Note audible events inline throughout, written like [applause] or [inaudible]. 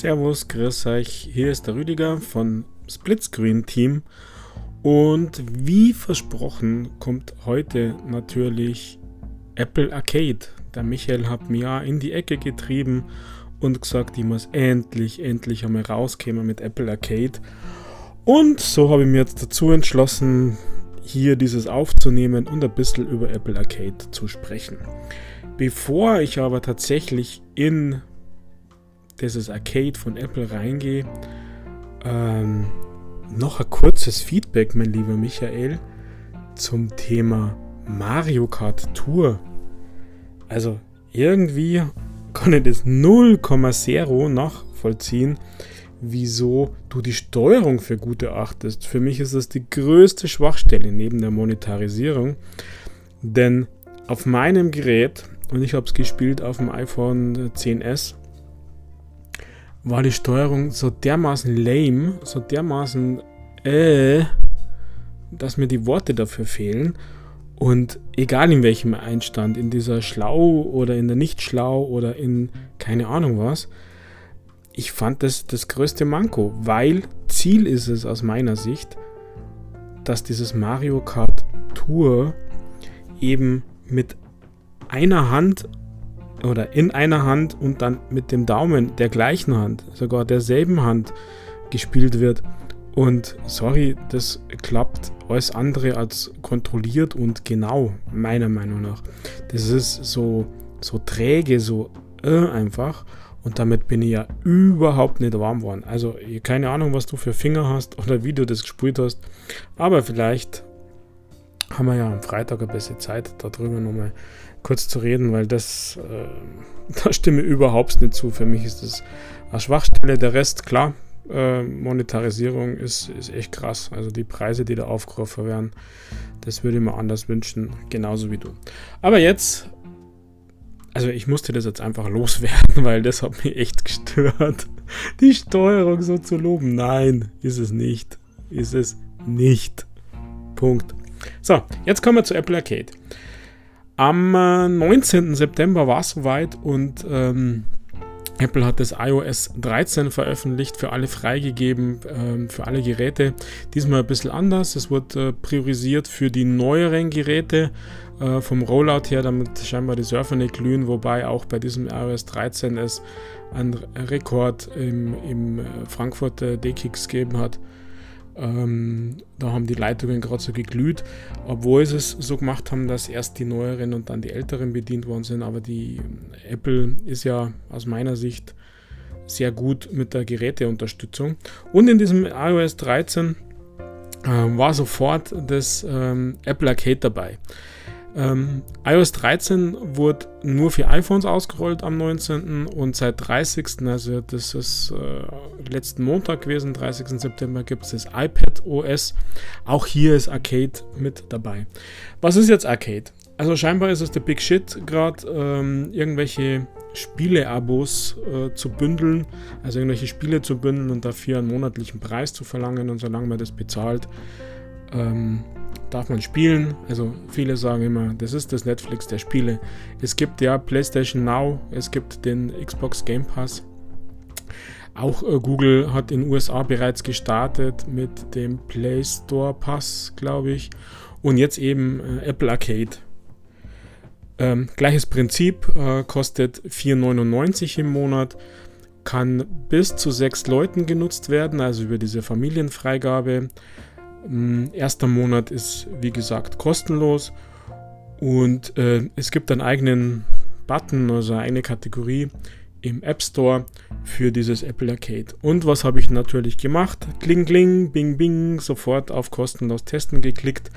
Servus, grüß euch. Hier ist der Rüdiger von Splitscreen Team. Und wie versprochen kommt heute natürlich Apple Arcade. Der Michael hat mir ja in die Ecke getrieben und gesagt, ich muss endlich, endlich einmal rauskommen mit Apple Arcade. Und so habe ich mir jetzt dazu entschlossen, hier dieses aufzunehmen und ein bisschen über Apple Arcade zu sprechen. Bevor ich aber tatsächlich in dieses Arcade von Apple reingehe, ähm, noch ein kurzes Feedback, mein lieber Michael, zum Thema Mario Kart Tour. Also irgendwie kann ich das 0,0 nachvollziehen, wieso du die Steuerung für gut erachtest. Für mich ist das die größte Schwachstelle neben der Monetarisierung, denn auf meinem Gerät, und ich habe es gespielt auf dem iPhone 10s, war die Steuerung so dermaßen lame, so dermaßen äh, dass mir die Worte dafür fehlen. Und egal in welchem Einstand, in dieser Schlau oder in der Nicht-Schlau oder in keine Ahnung was, ich fand das das größte Manko, weil Ziel ist es aus meiner Sicht, dass dieses Mario Kart Tour eben mit einer Hand oder in einer Hand und dann mit dem Daumen der gleichen Hand, sogar derselben Hand gespielt wird. Und sorry, das klappt alles andere als kontrolliert und genau, meiner Meinung nach. Das ist so, so träge, so äh, einfach. Und damit bin ich ja überhaupt nicht warm geworden. Also keine Ahnung, was du für Finger hast oder wie du das gespielt hast. Aber vielleicht haben wir ja am Freitag ein bisschen Zeit, darüber nochmal kurz zu reden, weil das, äh, [laughs] da stimme überhaupt nicht zu. Für mich ist das eine Schwachstelle. Der Rest, klar, äh, Monetarisierung ist, ist echt krass. Also die Preise, die da aufgerufen werden, das würde ich mir anders wünschen, genauso wie du. Aber jetzt, also ich musste das jetzt einfach loswerden, [laughs] weil das hat mich echt gestört. [laughs] Die Steuerung so zu loben. Nein, ist es nicht. Ist es nicht. Punkt. So, jetzt kommen wir zu Apple Arcade. Am 19. Äh, September war es soweit und ähm, Apple hat das iOS 13 veröffentlicht, für alle freigegeben, ähm, für alle Geräte. Diesmal ein bisschen anders. Es wurde äh, priorisiert für die neueren Geräte äh, vom Rollout her, damit scheinbar die Surfer nicht glühen, wobei auch bei diesem iOS 13 es einen Rekord im, im äh, Frankfurter D-Kicks gegeben hat. Ähm, da haben die Leitungen gerade so geglüht, obwohl sie es so gemacht haben, dass erst die neueren und dann die älteren bedient worden sind. Aber die Apple ist ja aus meiner Sicht sehr gut mit der Geräteunterstützung. Und in diesem iOS 13 äh, war sofort das ähm, Apple Arcade dabei. Ähm, iOS 13 wurde nur für iPhones ausgerollt am 19. und seit 30. also das ist äh, letzten Montag gewesen, 30. September gibt es das iPad OS. Auch hier ist Arcade mit dabei. Was ist jetzt Arcade? Also scheinbar ist es der Big Shit gerade, ähm, irgendwelche Spiele-Abos äh, zu bündeln, also irgendwelche Spiele zu bündeln und dafür einen monatlichen Preis zu verlangen und solange man das bezahlt, ähm, darf man spielen. Also viele sagen immer, das ist das Netflix der Spiele. Es gibt ja PlayStation Now, es gibt den Xbox Game Pass. Auch äh, Google hat in den USA bereits gestartet mit dem Play Store Pass, glaube ich. Und jetzt eben äh, Apple Arcade. Ähm, gleiches Prinzip, äh, kostet 4,99 im Monat, kann bis zu sechs Leuten genutzt werden, also über diese Familienfreigabe. Ähm, erster Monat ist, wie gesagt, kostenlos und äh, es gibt einen eigenen Button, also eine Kategorie im App Store für dieses Apple Arcade. Und was habe ich natürlich gemacht? Kling, kling, bing, bing, sofort auf kostenlos testen geklickt,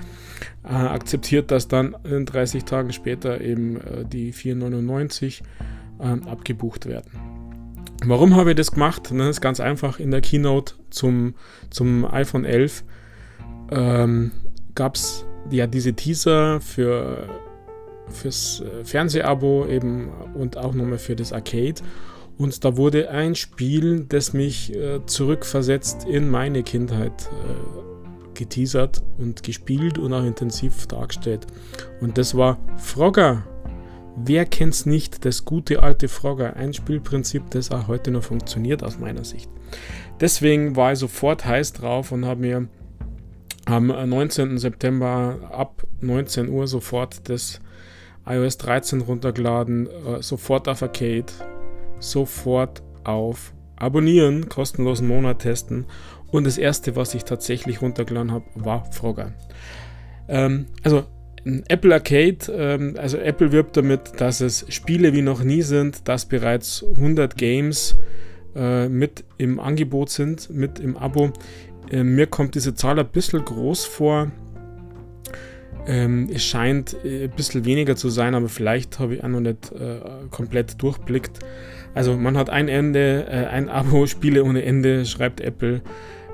äh, akzeptiert, dass dann 30 Tage später eben äh, die 4,99 äh, abgebucht werden. Warum habe ich das gemacht? Das ist ganz einfach in der Keynote zum, zum iPhone 11 ähm, gab es ja diese Teaser für fürs äh, Fernsehabo eben und auch nochmal für das Arcade. Und da wurde ein Spiel, das mich äh, zurückversetzt in meine Kindheit, äh, geteasert und gespielt und auch intensiv dargestellt. Und das war Frogger. Wer kennt's nicht? Das gute alte Frogger, ein Spielprinzip, das auch heute noch funktioniert aus meiner Sicht. Deswegen war ich sofort heiß drauf und habe mir am 19. September ab 19 Uhr sofort das iOS 13 runtergeladen, äh, sofort auf Arcade, sofort auf Abonnieren, kostenlosen Monat testen und das erste, was ich tatsächlich runtergeladen habe, war Frogger. Ähm, also Apple Arcade, ähm, also Apple wirbt damit, dass es Spiele wie noch nie sind, dass bereits 100 Games äh, mit im Angebot sind, mit im Abo. Äh, mir kommt diese Zahl ein bisschen groß vor. Ähm, es scheint äh, ein bisschen weniger zu sein, aber vielleicht habe ich auch noch nicht äh, komplett durchblickt. Also man hat ein Ende, äh, ein Abo, [laughs] Spiele ohne Ende, schreibt Apple.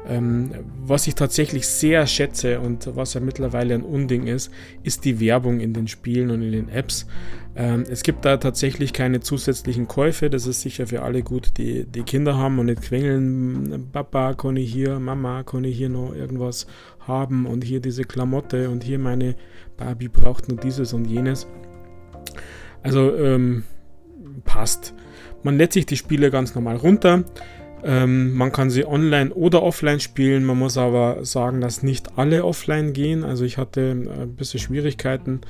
Ähm, was ich tatsächlich sehr schätze und was ja mittlerweile ein Unding ist, ist die Werbung in den Spielen und in den Apps. Ähm, es gibt da tatsächlich keine zusätzlichen Käufe. Das ist sicher für alle gut, die, die Kinder haben und nicht quengeln. Papa, kann ich hier, Mama, kann ich hier noch irgendwas haben und hier diese Klamotte und hier meine Barbie braucht nur dieses und jenes. Also ähm, passt. Man lädt sich die Spiele ganz normal runter. Ähm, man kann sie online oder offline spielen. Man muss aber sagen, dass nicht alle offline gehen. Also ich hatte äh, ein bisschen Schwierigkeiten,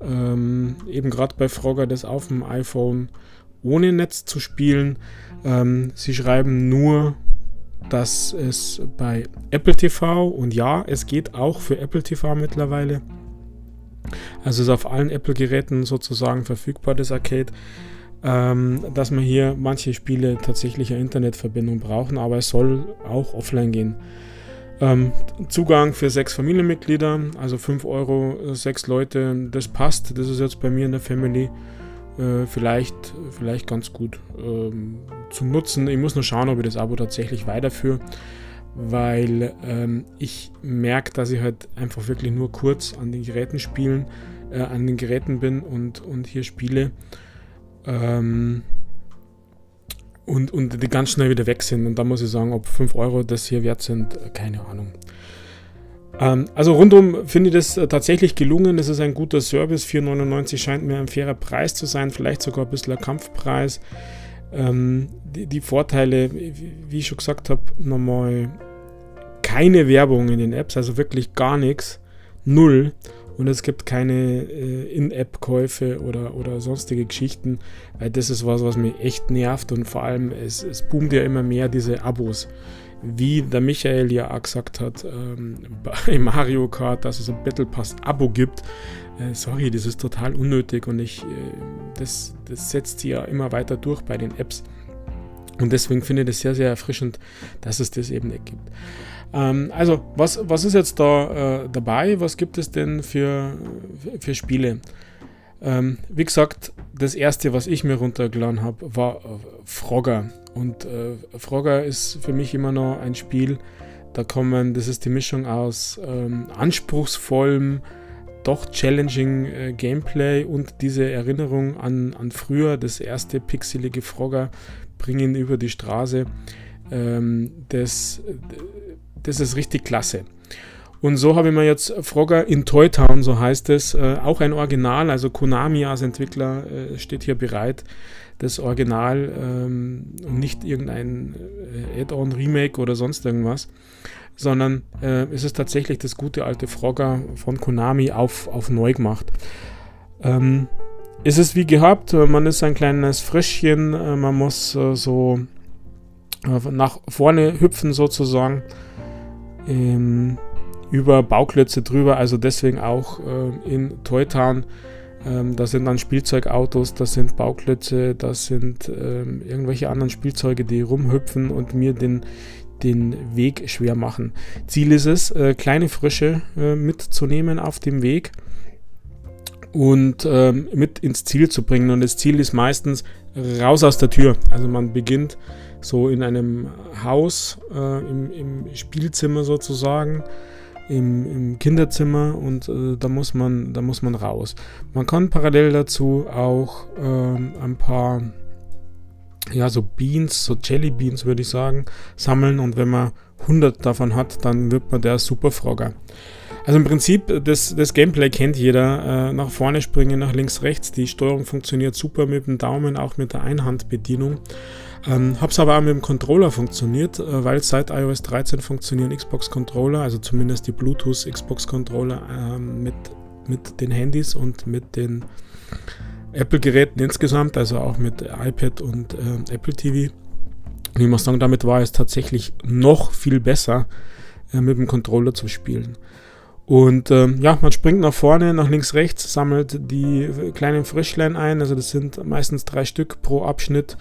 ähm, eben gerade bei Frogger das auf dem iPhone ohne Netz zu spielen. Ähm, sie schreiben nur, dass es bei Apple TV und ja, es geht auch für Apple TV mittlerweile. Also ist auf allen Apple-Geräten sozusagen verfügbar, das Arcade ähm, dass man hier manche Spiele tatsächlich eine Internetverbindung brauchen, aber es soll auch offline gehen. Ähm, Zugang für sechs Familienmitglieder, also 5 Euro, sechs Leute, das passt. Das ist jetzt bei mir in der Family äh, vielleicht, vielleicht ganz gut ähm, zum Nutzen. Ich muss nur schauen, ob ich das Abo tatsächlich weiterführe, weil ähm, ich merke, dass ich halt einfach wirklich nur kurz an den Geräten spielen, äh, an den Geräten bin und, und hier spiele. Ähm, und, und die ganz schnell wieder weg sind. Und da muss ich sagen, ob 5 Euro das hier wert sind, keine Ahnung. Ähm, also rundum finde ich das äh, tatsächlich gelungen. Es ist ein guter Service. 4,99 scheint mir ein fairer Preis zu sein, vielleicht sogar ein bisschen ein Kampfpreis. Ähm, die, die, Vorteile, wie ich schon gesagt habe, nochmal keine Werbung in den Apps, also wirklich gar nichts. Null und es gibt keine äh, In-App-Käufe oder, oder sonstige Geschichten, weil das ist was, was mich echt nervt und vor allem es, es boomt ja immer mehr diese Abos. Wie der Michael ja auch gesagt hat, ähm, [laughs] bei Mario Kart, dass es ein Battle Pass Abo gibt. Äh, sorry, das ist total unnötig und ich, äh, das, das setzt sich ja immer weiter durch bei den Apps. Und deswegen finde ich das sehr, sehr erfrischend, dass es das eben nicht gibt. Ähm, also, was, was ist jetzt da äh, dabei? Was gibt es denn für, für Spiele? Ähm, wie gesagt, das erste, was ich mir runtergeladen habe, war äh, Frogger. Und äh, Frogger ist für mich immer noch ein Spiel, da kommen, das ist die Mischung aus ähm, anspruchsvollem, doch challenging äh, Gameplay und diese Erinnerung an, an früher, das erste pixelige Frogger bringen über die Straße. Ähm, das, das ist richtig klasse. Und so habe ich mir jetzt Frogger in Toy Town, so heißt es, äh, auch ein Original, also Konami als Entwickler äh, steht hier bereit, das Original ähm, und nicht irgendein äh, Add-on, Remake oder sonst irgendwas, sondern äh, es ist tatsächlich das gute alte Frogger von Konami auf, auf neu gemacht. Ähm, es ist wie gehabt, man ist ein kleines Frischchen, äh, man muss äh, so nach vorne hüpfen sozusagen ähm, über Bauklötze drüber, also deswegen auch äh, in Toytown. Ähm, da sind dann Spielzeugautos, das sind Bauklötze, das sind ähm, irgendwelche anderen Spielzeuge, die rumhüpfen und mir den, den Weg schwer machen. Ziel ist es, äh, kleine Frösche äh, mitzunehmen auf dem Weg und ähm, mit ins Ziel zu bringen. Und das Ziel ist meistens raus aus der Tür. Also man beginnt so in einem Haus, äh, im, im, Spielzimmer sozusagen, im, im Kinderzimmer und äh, da, muss man, da muss man raus. Man kann parallel dazu auch äh, ein paar ja, so Beans, so Jelly Beans würde ich sagen, sammeln und wenn man 100 davon hat, dann wird man der Superfrogger. Also im Prinzip, das, das Gameplay kennt jeder. Äh, nach vorne springen, nach links, rechts. Die Steuerung funktioniert super mit dem Daumen, auch mit der Einhandbedienung. Ähm, hab's aber auch mit dem Controller funktioniert, äh, weil seit iOS 13 funktionieren Xbox-Controller, also zumindest die Bluetooth-Xbox-Controller ähm, mit, mit den Handys und mit den Apple-Geräten insgesamt, also auch mit iPad und äh, Apple TV. Und ich muss sagen, damit war es tatsächlich noch viel besser, äh, mit dem Controller zu spielen. Und ähm, ja, man springt nach vorne, nach links, rechts, sammelt die kleinen Frischlein ein. Also das sind meistens drei Stück pro Abschnitt.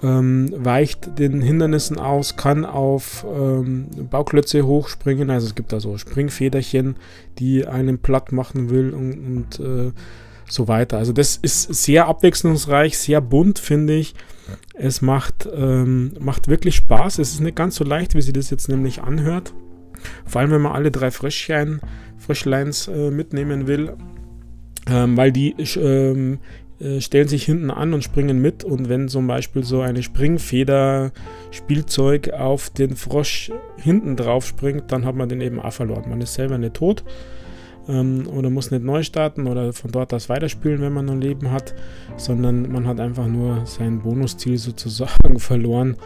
Ähm, weicht den Hindernissen aus, kann auf ähm, Bauklötze hochspringen. Also es gibt da so Springfederchen, die einen platt machen will und, und äh, so weiter. Also das ist sehr abwechslungsreich, sehr bunt, finde ich. Es macht, ähm, macht wirklich Spaß. Es ist nicht ganz so leicht, wie sie das jetzt nämlich anhört. Vor allem, wenn man alle drei Frischlein, Frischleins äh, mitnehmen will, ähm, weil die ähm, äh, stellen sich hinten an und springen mit. Und wenn zum Beispiel so eine Springfeder Spielzeug auf den Frosch hinten drauf springt, dann hat man den eben auch verloren. Man ist selber nicht tot ähm, oder muss nicht neu starten oder von dort aus weiterspielen, wenn man noch Leben hat, sondern man hat einfach nur sein Bonusziel sozusagen [laughs] verloren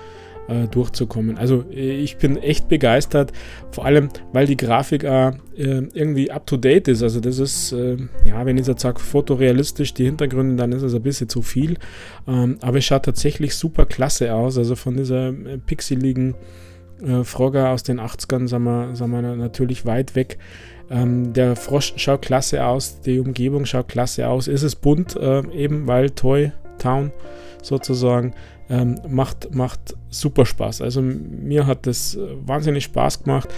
äh, durchzukommen. Also äh, ich bin echt begeistert, vor allem weil die Grafik äh, irgendwie up-to-date ist. Also das ist, äh, ja, wenn ich jetzt sage, fotorealistisch, die Hintergründe, dann ist es ein bisschen zu viel. Ähm, aber es schaut tatsächlich super klasse aus. Also von dieser äh, pixeligen äh, Frogger aus den 80ern sind wir, sind wir natürlich weit weg. Ähm, der Frosch schaut klasse aus, die Umgebung schaut klasse aus. Ist es bunt, äh, eben weil Toy Town sozusagen. Ähm, macht, macht super Spaß. Also mir hat das äh, wahnsinnig Spaß gemacht.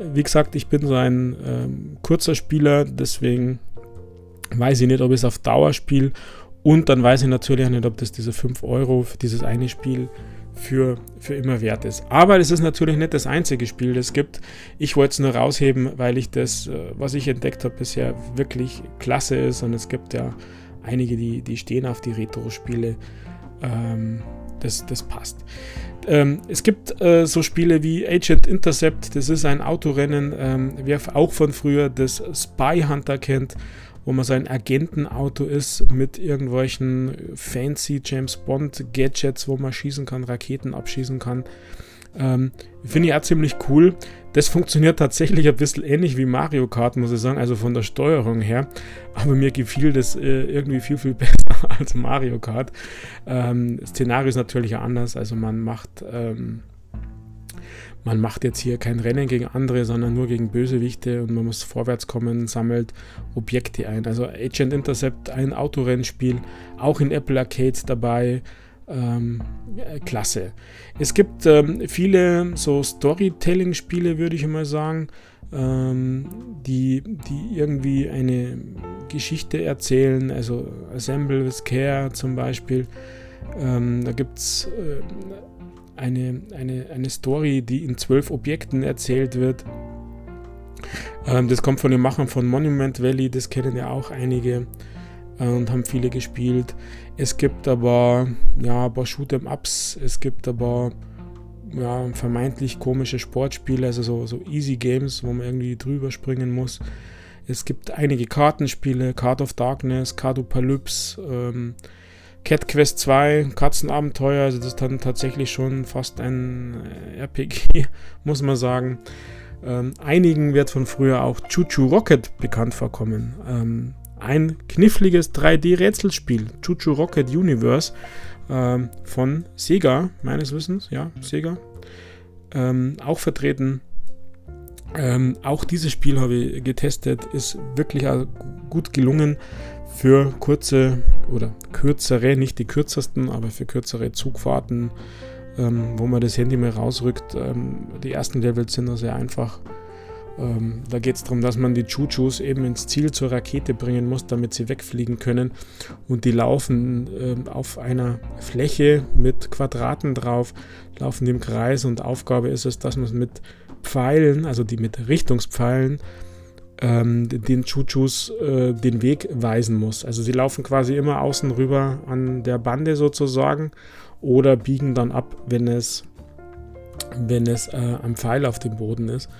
Wie gesagt, ich bin so ein ähm, kurzer Spieler, deswegen weiß ich nicht, ob ich es auf Dauer spiele. Und dann weiß ich natürlich auch nicht, ob das diese 5 Euro für dieses eine Spiel für, für immer wert ist. Aber es ist natürlich nicht das einzige Spiel, das es gibt. Ich wollte es nur rausheben, weil ich das, äh, was ich entdeckt habe, bisher wirklich klasse ist. Und es gibt ja einige, die, die stehen auf die Retro-Spiele. Ähm, das, das passt. Ähm, es gibt äh, so Spiele wie Agent Intercept, das ist ein Autorennen, ähm, wer auch von früher das Spy Hunter kennt, wo man so ein Agentenauto ist mit irgendwelchen fancy James Bond Gadgets, wo man schießen kann, Raketen abschießen kann. Ähm, Finde ich auch ziemlich cool. Das funktioniert tatsächlich ein bisschen ähnlich wie Mario Kart, muss ich sagen, also von der Steuerung her. Aber mir gefiel das äh, irgendwie viel, viel [laughs] besser [laughs] als Mario Kart. Ähm, Szenario ist natürlich anders, also man macht. Ähm, man macht jetzt hier kein Rennen gegen andere, sondern nur gegen Bösewichte und man muss vorwärts kommen, sammelt Objekte ein. Also Agent Intercept, ein Autorennspiel, auch in Apple Arcade dabei ähm, klasse. Es gibt ähm, viele so Storytelling-Spiele, würde ich mal sagen, ähm, die, die irgendwie eine Geschichte erzählen, also Assemble with Care zum Beispiel. Ähm, da gibt es äh, eine, eine, eine Story, die in zwölf Objekten erzählt wird. Ähm, das kommt von den Machern von Monument Valley, das kennen ja auch einige äh, und haben viele gespielt. Es gibt aber ja, ein paar Shoot'em-Ups, es gibt aber ja, vermeintlich komische Sportspiele, also so, so Easy Games, wo man irgendwie drüber springen muss. Es gibt einige Kartenspiele, Card of Darkness, Cardopalypse, ähm, Cat Quest 2, Katzenabenteuer, also das ist dann tatsächlich schon fast ein äh, RPG, [laughs] muss man sagen. Ähm, einigen wird von früher auch Choo Rocket bekannt vorkommen. Ähm, ein kniffliges 3D-Rätselspiel, Chuchu Rocket Universe, ähm, von Sega, meines Wissens, ja, Sega, ähm, auch vertreten. Ähm, auch dieses Spiel habe ich getestet, ist wirklich gut gelungen für kurze oder kürzere, nicht die kürzesten, aber für kürzere Zugfahrten, ähm, wo man das Handy mal rausrückt. Ähm, die ersten Levels sind da sehr einfach ähm, da geht es darum, dass man die Chuchus eben ins Ziel zur Rakete bringen muss, damit sie wegfliegen können. Und die laufen äh, auf einer Fläche mit Quadraten drauf, laufen im Kreis. Und Aufgabe ist es, dass man mit Pfeilen, also die mit Richtungspfeilen, ähm, den Chuchus äh, den Weg weisen muss. Also sie laufen quasi immer außen rüber an der Bande sozusagen oder biegen dann ab, wenn es, wenn es äh, am Pfeil auf dem Boden ist.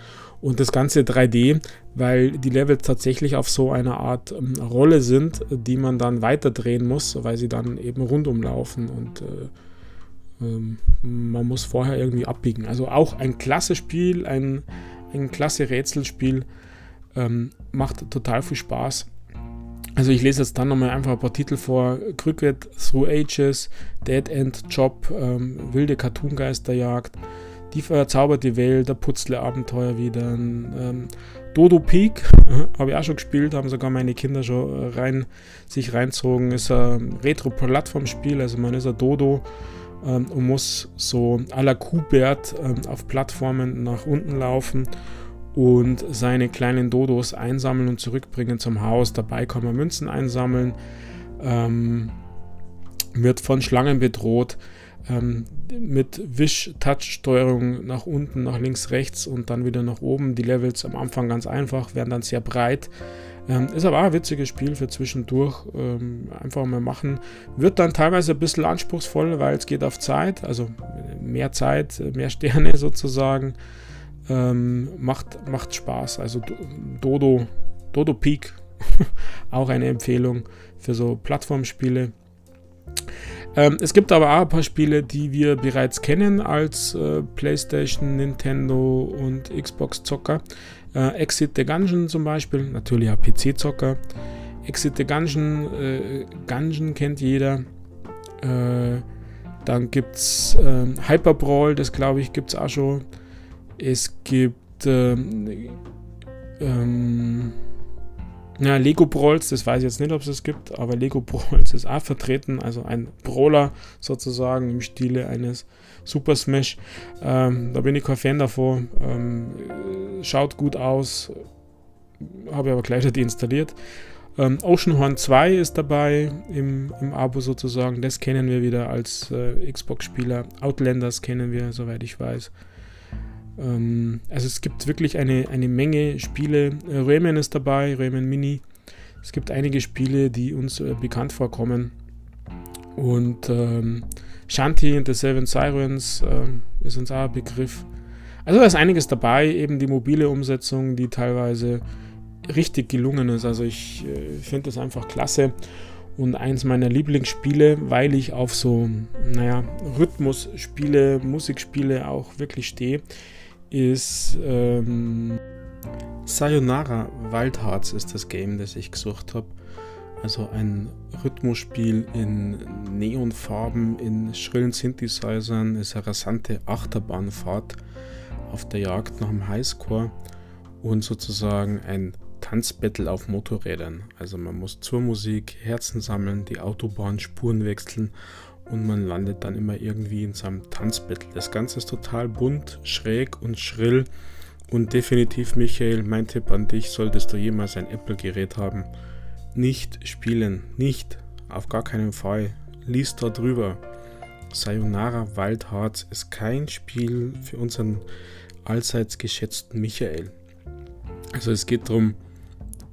Und das Ganze 3D, weil die Levels tatsächlich auf so einer Art ähm, Rolle sind, die man dann weiter drehen muss, weil sie dann eben rundum laufen und äh, ähm, man muss vorher irgendwie abbiegen. Also auch ein klasse Spiel, ein, ein klasse Rätselspiel, ähm, macht total viel Spaß. Also ich lese jetzt dann nochmal einfach ein paar Titel vor. Cricket, Through Ages, Dead End Job, ähm, Wilde Cartoongeisterjagd, Die verzauberte Welt, der Putzle-Abenteuer wieder, ähm, Dodo Peak, [laughs] habe ich auch schon gespielt, haben sogar meine Kinder schon rein, sich reinzogen. Ist ein Retro-Plattformspiel, also man ist ein Dodo ähm, und muss so à la Kubert ähm, auf Plattformen nach unten laufen und seine kleinen Dodos einsammeln und zurückbringen zum Haus. Dabei kann man Münzen einsammeln, ähm, wird von Schlangen bedroht, ähm, mit Wisch-Touch-Steuerung nach unten, nach links, rechts und dann wieder nach oben. Die Levels am Anfang ganz einfach, werden dann sehr breit. Ähm, ist aber auch ein witziges Spiel für zwischendurch. Ähm, einfach mal machen. Wird dann teilweise ein bisschen anspruchsvoll, weil es geht auf Zeit, also mehr Zeit, mehr Sterne [laughs] sozusagen. Ähm, macht, macht Spaß. Also Dodo, Dodo Peak, [laughs] auch eine Empfehlung für so Plattformspiele. Ähm, es gibt aber auch ein paar Spiele, die wir bereits kennen als äh, PlayStation, Nintendo und Xbox-Zocker. Äh, Exit the Gungeon zum Beispiel, natürlich auch PC-Zocker. Exit the Gungeon, äh, Gungeon kennt jeder. Äh, dann gibt es ähm, Hyper Brawl, das glaube ich gibt es auch schon. Es gibt ähm, ähm, ja, Lego Brawls, das weiß ich jetzt nicht, ob es das gibt, aber Lego Brawls ist auch vertreten, also ein Brawler sozusagen im Stile eines Super Smash. Ähm, da bin ich kein Fan davon. Ähm, schaut gut aus, habe aber gleich deinstalliert. Ähm, Oceanhorn 2 ist dabei im, im Abo sozusagen, das kennen wir wieder als äh, Xbox-Spieler. Outlanders kennen wir, soweit ich weiß. Ähm, also es gibt wirklich eine, eine Menge Spiele. Äh, Rayman ist dabei, Rayman Mini. Es gibt einige Spiele, die uns äh, bekannt vorkommen. Und ähm, Shanti and the Seven Sirens äh, ist uns auch ein Begriff. Also da ist einiges dabei, eben die mobile Umsetzung, die teilweise richtig gelungen ist. Also ich äh, finde das einfach klasse und eins meiner Lieblingsspiele, weil ich auf so, naja, Rhythmusspiele, Musikspiele auch wirklich stehe ist ähm, Sayonara Waldharz ist das Game, das ich gesucht habe. Also ein Rhythmusspiel in Neonfarben, in schrillen Synthesizern, ist eine rasante Achterbahnfahrt auf der Jagd nach dem Highscore und sozusagen ein Tanzbattle auf Motorrädern. Also man muss zur Musik Herzen sammeln, die Autobahnspuren wechseln und man landet dann immer irgendwie in seinem Tanzbattle. Das Ganze ist total bunt, schräg und schrill und definitiv, Michael, mein Tipp an dich, solltest du jemals ein Apple-Gerät haben, nicht spielen, nicht, auf gar keinen Fall. Lies da drüber. Sayonara Wildharz ist kein Spiel für unseren allseits geschätzten Michael. Also es geht darum,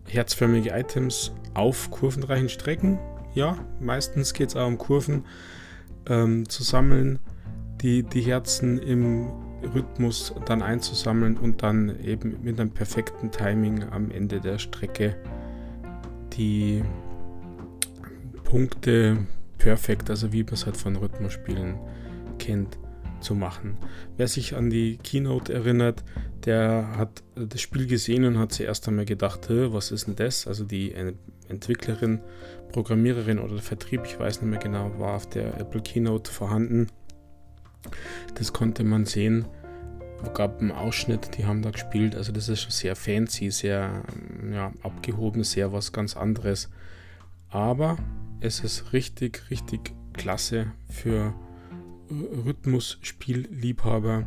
herzförmige Items auf kurvenreichen Strecken. Ja, meistens geht es auch um Kurven ähm, zu sammeln, die, die Herzen im Rhythmus dann einzusammeln und dann eben mit einem perfekten Timing am Ende der Strecke die Punkte perfekt, also wie man es halt von Rhythmusspielen kennt, zu machen. Wer sich an die Keynote erinnert, der hat das Spiel gesehen und hat zuerst einmal gedacht, was ist denn das? Also die Entwicklerin, Programmiererin oder Vertrieb, ich weiß nicht mehr genau, war auf der Apple Keynote vorhanden. Das konnte man sehen. Es gab einen Ausschnitt, die haben da gespielt. Also das ist schon sehr fancy, sehr ja, abgehoben, sehr was ganz anderes. Aber es ist richtig, richtig klasse für Rhythmusspielliebhaber.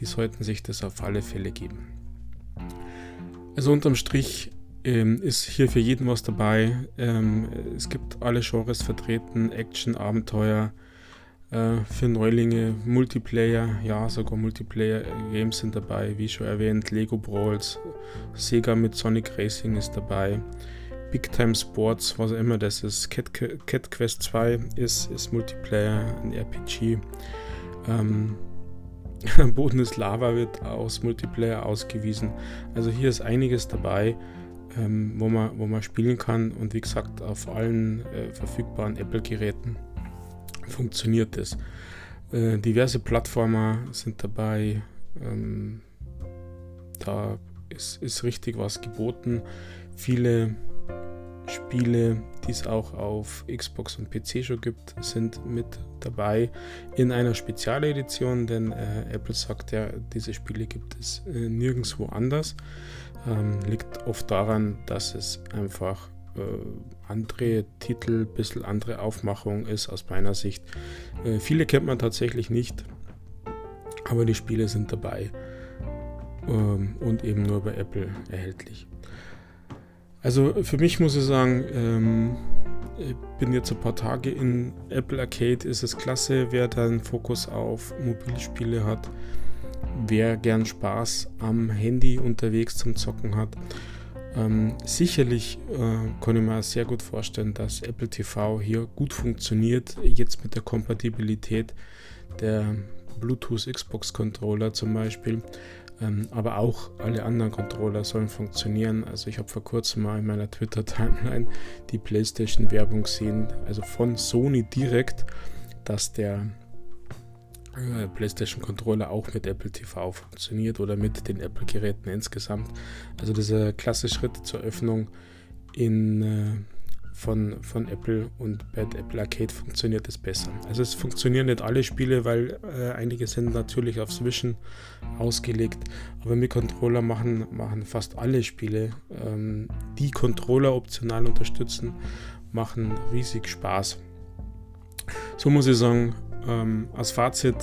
Die sollten sich das auf alle Fälle geben. Also unterm Strich ähm, ist hier für jeden was dabei. Ähm, es gibt alle Genres vertreten, Action, Abenteuer, äh, für Neulinge, Multiplayer, ja, sogar Multiplayer-Games sind dabei, wie schon erwähnt, Lego Brawls, Sega mit Sonic Racing ist dabei, Big Time Sports, was auch immer das ist, Cat, Cat Quest 2 ist, ist Multiplayer, ein RPG. Ähm, [laughs] Boden ist Lava wird aus Multiplayer ausgewiesen. Also hier ist einiges dabei, ähm, wo, man, wo man spielen kann und wie gesagt auf allen äh, verfügbaren Apple-Geräten funktioniert es. Äh, diverse Plattformer sind dabei. Ähm, da ist, ist richtig was geboten. Viele Spiele, die es auch auf Xbox und PC schon gibt, sind mit dabei in einer Spezialedition, denn äh, Apple sagt ja, diese Spiele gibt es äh, nirgendwo anders. Ähm, liegt oft daran, dass es einfach äh, andere Titel, ein bisschen andere Aufmachung ist aus meiner Sicht. Äh, viele kennt man tatsächlich nicht, aber die Spiele sind dabei ähm, und eben nur bei Apple erhältlich. Also für mich muss ich sagen, ähm, ich bin jetzt ein paar Tage in Apple Arcade, ist es klasse, wer da einen Fokus auf Mobilspiele hat, wer gern Spaß am Handy unterwegs zum Zocken hat. Ähm, sicherlich äh, kann ich mir sehr gut vorstellen, dass Apple TV hier gut funktioniert, jetzt mit der Kompatibilität der Bluetooth Xbox Controller zum Beispiel. Ähm, aber auch alle anderen Controller sollen funktionieren. Also ich habe vor kurzem mal in meiner Twitter-Timeline die PlayStation-Werbung gesehen, also von Sony direkt, dass der äh, PlayStation Controller auch mit Apple TV funktioniert oder mit den Apple-Geräten insgesamt. Also dieser klasse Schritt zur Öffnung in äh, von, von Apple und bei Apple Arcade funktioniert es besser. Also es funktionieren nicht alle Spiele, weil äh, einige sind natürlich aufs Wischen ausgelegt, aber mit Controller machen, machen fast alle Spiele, ähm, die Controller optional unterstützen, machen riesig Spaß. So muss ich sagen, ähm, als Fazit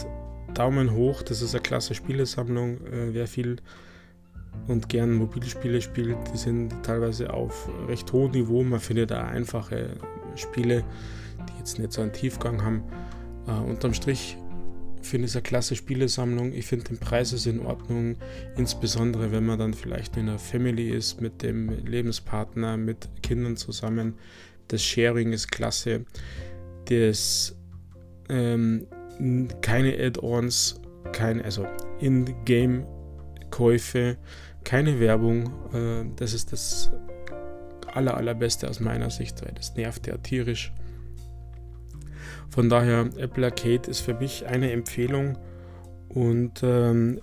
Daumen hoch, das ist eine klasse Spielesammlung, äh, wer viel und gern Mobilspiele spielt, die sind teilweise auf recht hohem Niveau. Man findet da einfache Spiele, die jetzt nicht so einen Tiefgang haben. Äh, unterm Strich finde ich es eine klasse Spielesammlung. Ich finde den Preis ist in Ordnung, insbesondere wenn man dann vielleicht in einer Family ist mit dem Lebenspartner, mit Kindern zusammen. Das Sharing ist klasse. Das ähm, keine Add-ons, kein, also in-game Käufe, keine Werbung. Äh, das ist das aller, allerbeste aus meiner Sicht, weil das nervt ja tierisch. Von daher, Apple Arcade ist für mich eine Empfehlung und ähm,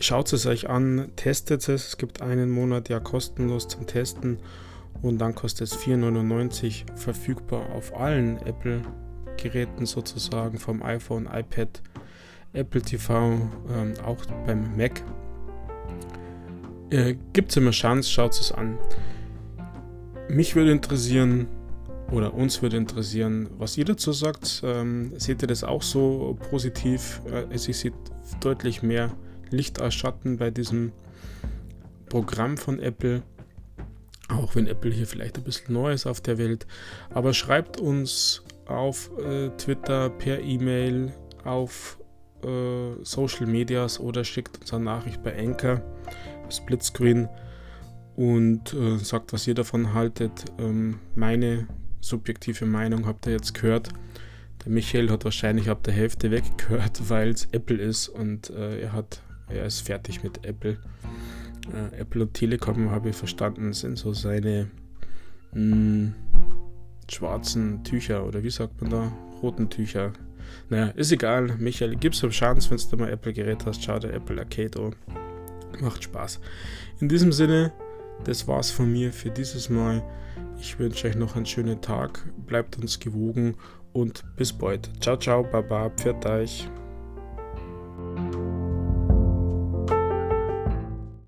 schaut es euch an, testet es. Es gibt einen Monat ja kostenlos zum Testen und dann kostet es 4,99 verfügbar auf allen Apple-Geräten sozusagen, vom iPhone, iPad, Apple TV, ähm, auch beim Mac äh, Gibt es immer Chance, schaut es an. Mich würde interessieren, oder uns würde interessieren, was ihr dazu sagt. Ähm, seht ihr das auch so positiv? Äh, ich sehe deutlich mehr Licht als Schatten bei diesem Programm von Apple. Auch wenn Apple hier vielleicht ein bisschen neu ist auf der Welt. Aber schreibt uns auf äh, Twitter, per E-Mail, auf äh, Social Medias oder schickt uns eine Nachricht bei Anchor. Splitscreen und äh, sagt, was ihr davon haltet. Ähm, meine subjektive Meinung habt ihr jetzt gehört. Der Michael hat wahrscheinlich ab der Hälfte weggehört, [laughs] weil es Apple ist und äh, er hat er ist fertig mit Apple. Äh, Apple und Telekom habe ich verstanden, sind so seine mh, hm, schwarzen Tücher oder wie sagt man da? Roten Tücher. Naja, ist egal. Michael, gib's eine Chance, wenn du mal Apple-Gerät hast. Schau dir Apple Arcade an. Macht Spaß. In diesem Sinne, das war's von mir für dieses Mal. Ich wünsche euch noch einen schönen Tag. Bleibt uns gewogen und bis bald. Ciao, ciao, baba, pfiat euch.